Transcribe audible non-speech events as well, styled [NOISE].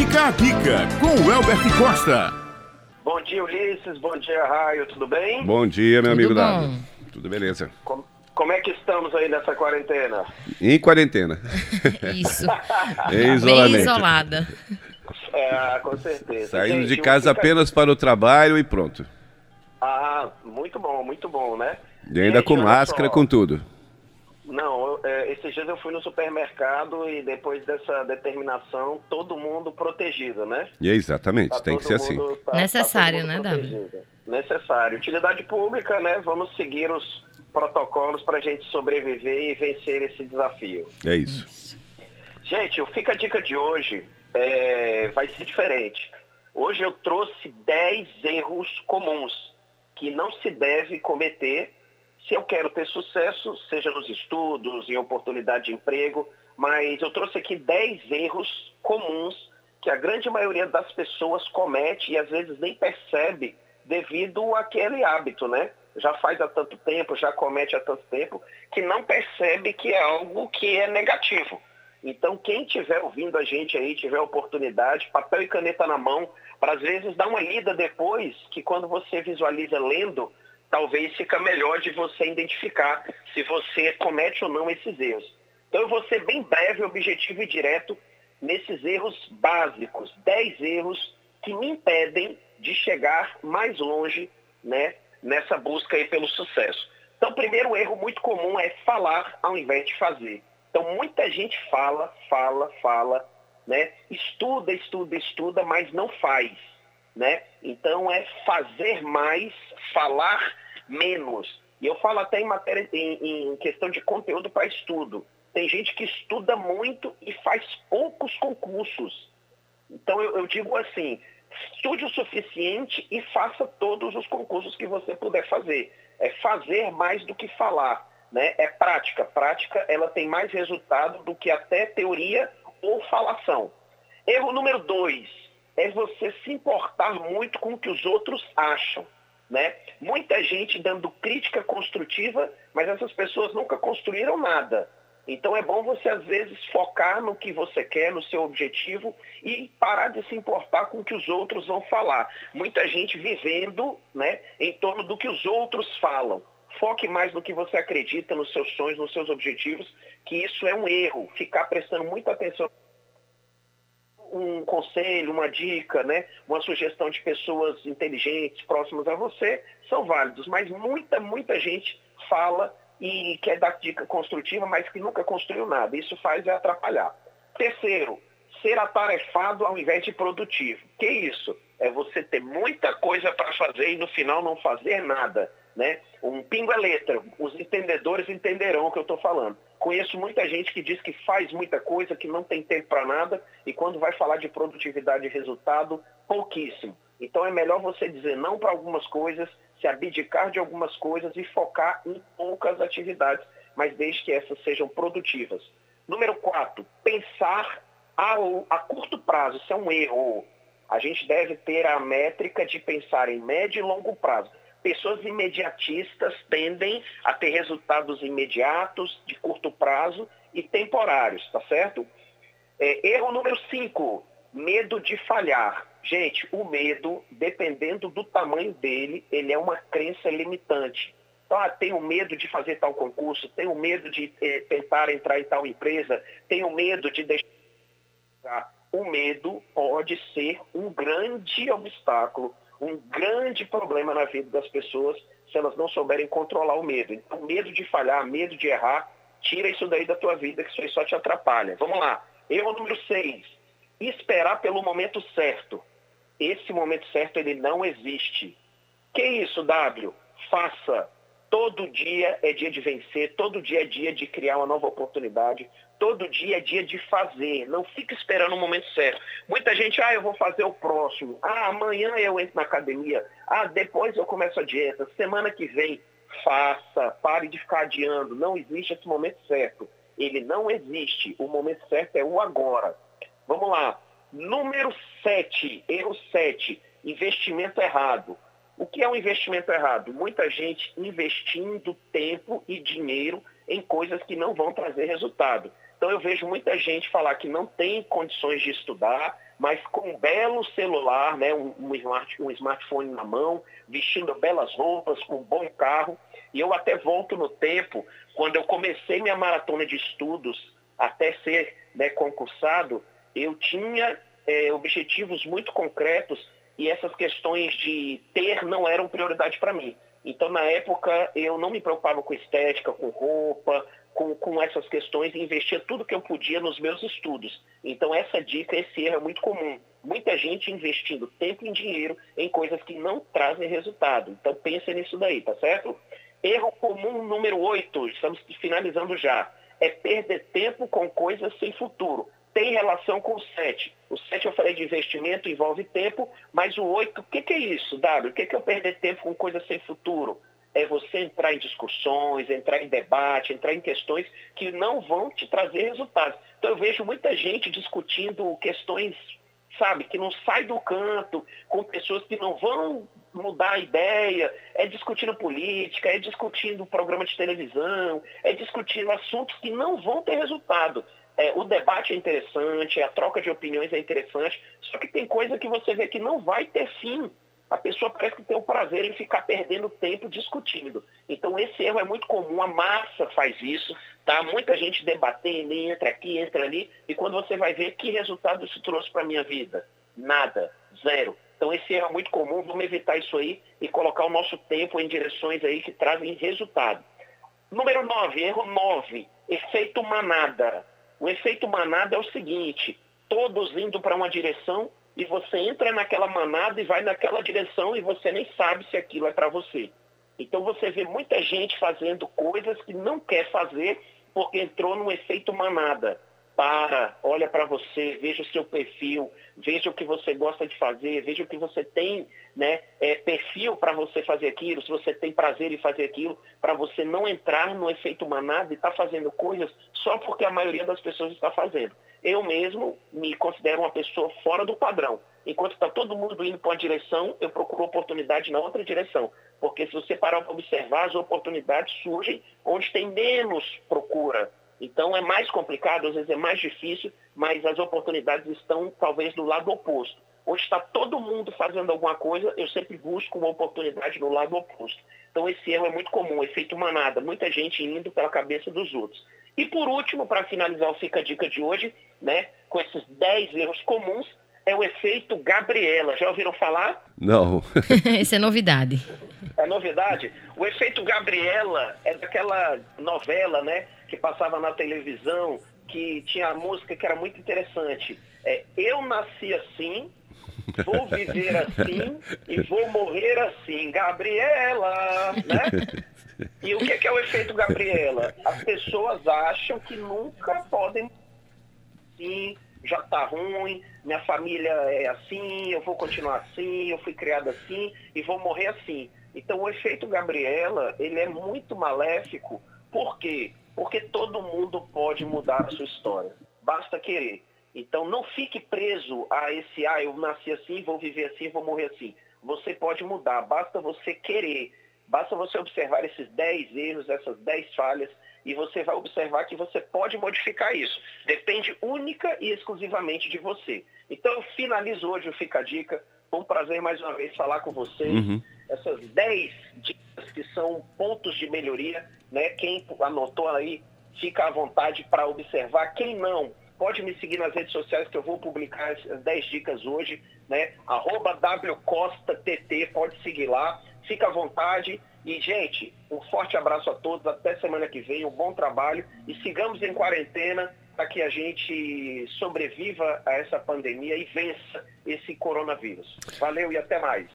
Fica a dica com o Elbert Costa. Bom dia, Ulisses. Bom dia, Raio. Tudo bem? Bom dia, meu Tudo amigo bom. Dado. Tudo beleza. Como, como é que estamos aí nessa quarentena? Em quarentena. [LAUGHS] Isso. [LAUGHS] em Bem isolamento. isolada. É, com certeza. Saindo Gente, de casa fica- apenas para o trabalho e pronto. Ah, muito bom, muito bom, né? E ainda Gente, com máscara, só. com tudo. Não, eu, é, esses dias eu fui no supermercado e depois dessa determinação, todo mundo protegido, né? E é exatamente, Tá tem que ser assim. mundo- tá- Necessário, tá né, Davi? Necessário. Utilidade pública, né? Vamos seguir os protocolos para a gente sobreviver e vencer esse desafio. É isso. Gente, o Fica a Dica de hoje é, vai ser diferente. Hoje eu trouxe 10 erros comuns que não se deve cometer se eu quero ter sucesso, seja nos estudos, em oportunidade de emprego, mas eu trouxe aqui 10 erros comuns que a grande maioria das pessoas comete e às vezes nem percebe devido àquele hábito, né? Já faz há tanto tempo, já comete há tanto tempo, que não percebe que é algo que é negativo. Então, quem estiver ouvindo a gente aí, tiver oportunidade, papel e caneta na mão, para às vezes dar uma lida depois, que quando você visualiza lendo, talvez fica melhor de você identificar se você comete ou não esses erros. Então, eu vou ser bem breve, objetivo e direto nesses erros básicos, 10 erros que me impedem de chegar mais longe, né, nessa busca aí pelo sucesso. Então, primeiro erro muito comum é falar ao invés de fazer. Então, muita gente fala, fala, fala, né? Estuda, estuda, estuda, mas não faz, né? Então, é fazer mais, falar menos. E eu falo até em matéria, em, em questão de conteúdo para estudo. Tem gente que estuda muito e faz poucos concursos. Então, eu, eu digo assim, estude o suficiente e faça todos os concursos que você puder fazer. É fazer mais do que falar né, é prática. Prática, ela tem mais resultado do que até teoria ou falação. Erro número dois é você se importar muito com o que os outros acham. Né? Muita gente dando crítica construtiva, mas essas pessoas nunca construíram nada. Então é bom você, às vezes, focar no que você quer, no seu objetivo e parar de se importar com o que os outros vão falar. Muita gente vivendo né, em torno do que os outros falam. Foque mais no que você acredita, nos seus sonhos, nos seus objetivos, que isso é um erro. Ficar prestando muita atenção. Um conselho, uma dica, né? uma sugestão de pessoas inteligentes, próximas a você, são válidos. Mas muita, muita gente fala e quer dar dica construtiva, mas que nunca construiu nada. Isso faz é atrapalhar. Terceiro, ser atarefado ao invés de produtivo. Que isso? É você ter muita coisa para fazer e no final não fazer nada. Né? Um pingo é letra. Os entendedores entenderão o que eu estou falando. Conheço muita gente que diz que faz muita coisa, que não tem tempo para nada, e quando vai falar de produtividade e resultado, pouquíssimo. Então é melhor você dizer não para algumas coisas, se abdicar de algumas coisas e focar em poucas atividades, mas desde que essas sejam produtivas. Número quatro, pensar a, a curto prazo. Isso é um erro. A gente deve ter a métrica de pensar em médio e longo prazo pessoas imediatistas tendem a ter resultados imediatos, de curto prazo e temporários, tá certo? É, erro número 5, medo de falhar. Gente, o medo, dependendo do tamanho dele, ele é uma crença limitante. Então, ah, tenho medo de fazer tal concurso, tenho medo de eh, tentar entrar em tal empresa, tenho medo de deixar. O medo pode ser um grande obstáculo um grande problema na vida das pessoas se elas não souberem controlar o medo. Então, medo de falhar, medo de errar, tira isso daí da tua vida, que isso aí só te atrapalha. Vamos lá. Erro número 6. Esperar pelo momento certo. Esse momento certo, ele não existe. Que isso, W? Faça. Todo dia é dia de vencer, todo dia é dia de criar uma nova oportunidade, todo dia é dia de fazer. Não fique esperando o momento certo. Muita gente, ah, eu vou fazer o próximo. Ah, amanhã eu entro na academia. Ah, depois eu começo a dieta. Semana que vem, faça. Pare de ficar adiando. Não existe esse momento certo. Ele não existe. O momento certo é o agora. Vamos lá. Número 7, erro 7, investimento errado. O que é um investimento errado? Muita gente investindo tempo e dinheiro em coisas que não vão trazer resultado. Então eu vejo muita gente falar que não tem condições de estudar, mas com um belo celular, né, um, um, smart, um smartphone na mão, vestindo belas roupas, com um bom carro. E eu até volto no tempo, quando eu comecei minha maratona de estudos, até ser né, concursado, eu tinha é, objetivos muito concretos e essas questões de ter não eram prioridade para mim. Então, na época, eu não me preocupava com estética, com roupa, com, com essas questões e investia tudo que eu podia nos meus estudos. Então, essa dica, esse erro é muito comum. Muita gente investindo tempo e dinheiro em coisas que não trazem resultado. Então, pense nisso daí, tá certo? Erro comum número 8, estamos finalizando já, é perder tempo com coisas sem futuro tem relação com o 7. O 7 eu falei de investimento, envolve tempo, mas o 8, o que, que, é isso, W? O que, que é eu perder tempo com coisas sem futuro? É você entrar em discussões, entrar em debate, entrar em questões que não vão te trazer resultados. Então eu vejo muita gente discutindo questões, sabe, que não sai do canto, com pessoas que não vão mudar a ideia, é discutindo política, é discutindo programa de televisão, é discutindo assuntos que não vão ter resultado. É, o debate é interessante, a troca de opiniões é interessante, só que tem coisa que você vê que não vai ter fim. A pessoa parece que tem o prazer em ficar perdendo tempo discutindo. Então esse erro é muito comum, a massa faz isso, tá? Muita gente debatendo, entra aqui, entra ali, e quando você vai ver que resultado isso trouxe para minha vida? Nada, zero. Então esse erro é muito comum, vamos evitar isso aí e colocar o nosso tempo em direções aí que trazem resultado. Número 9, erro 9, efeito manada. O efeito manada é o seguinte: todos indo para uma direção e você entra naquela manada e vai naquela direção e você nem sabe se aquilo é para você. Então você vê muita gente fazendo coisas que não quer fazer porque entrou no efeito manada para, olha para você, veja o seu perfil, veja o que você gosta de fazer, veja o que você tem, né, é, perfil para você fazer aquilo, se você tem prazer em fazer aquilo, para você não entrar no efeito manada e estar tá fazendo coisas só porque a maioria das pessoas está fazendo. Eu mesmo me considero uma pessoa fora do padrão. Enquanto está todo mundo indo para uma direção, eu procuro oportunidade na outra direção. Porque se você parar para observar, as oportunidades surgem onde tem menos procura então é mais complicado, às vezes é mais difícil, mas as oportunidades estão talvez do lado oposto. Onde está todo mundo fazendo alguma coisa, eu sempre busco uma oportunidade no lado oposto. Então esse erro é muito comum, efeito manada, muita gente indo pela cabeça dos outros. E por último, para finalizar o Fica a Dica de hoje, né, com esses 10 erros comuns, é o efeito Gabriela. Já ouviram falar? Não. [LAUGHS] Isso é novidade. É novidade? O efeito Gabriela é daquela novela, né? Que passava na televisão, que tinha a música que era muito interessante. É Eu nasci assim, vou viver assim e vou morrer assim. Gabriela, né? [LAUGHS] E o que é o efeito Gabriela? As pessoas acham que nunca podem sim já tá ruim, minha família é assim, eu vou continuar assim, eu fui criada assim e vou morrer assim. Então o efeito Gabriela, ele é muito maléfico. Por quê? Porque todo mundo pode mudar a sua história. Basta querer. Então não fique preso a esse, ah, eu nasci assim, vou viver assim, vou morrer assim. Você pode mudar, basta você querer. Basta você observar esses 10 erros, essas 10 falhas e você vai observar que você pode modificar isso. Depende única e exclusivamente de você. Então eu finalizo hoje o Fica a Dica. Foi um prazer mais uma vez falar com vocês. Uhum. Essas 10 dicas que são pontos de melhoria, né? Quem anotou aí, fica à vontade para observar. Quem não, pode me seguir nas redes sociais que eu vou publicar as 10 dicas hoje, né? Arroba WCostaTT, pode seguir lá. Fica à vontade. E, gente, um forte abraço a todos. Até semana que vem. Um bom trabalho. E sigamos em quarentena para que a gente sobreviva a essa pandemia e vença esse coronavírus. Valeu e até mais.